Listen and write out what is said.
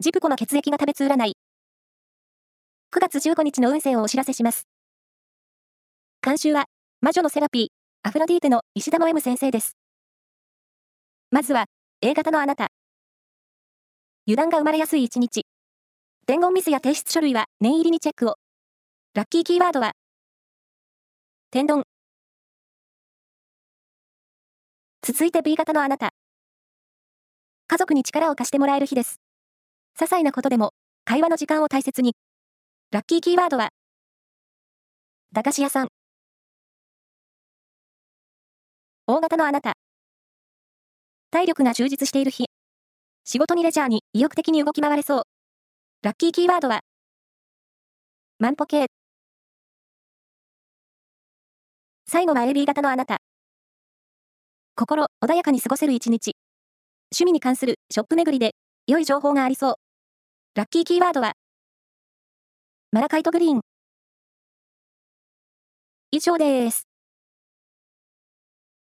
ジプコの血液が食べつ占い。9月15日の運勢をお知らせします。監修は、魔女のセラピー、アフロディーテの石田の M 先生です。まずは、A 型のあなた。油断が生まれやすい一日。伝言ミスや提出書類は念入りにチェックを。ラッキーキーワードは、天丼。続いて B 型のあなた。家族に力を貸してもらえる日です。些細なことでも、会話の時間を大切に。ラッキーキーワードは、駄菓子屋さん。大型のあなた。体力が充実している日。仕事にレジャーに意欲的に動き回れそう。ラッキーキーワードは、万歩計。最後は AB 型のあなた。心穏やかに過ごせる一日。趣味に関するショップ巡りで良い情報がありそう。ラッキーキーワードは、マラカイトグリーン。以上です。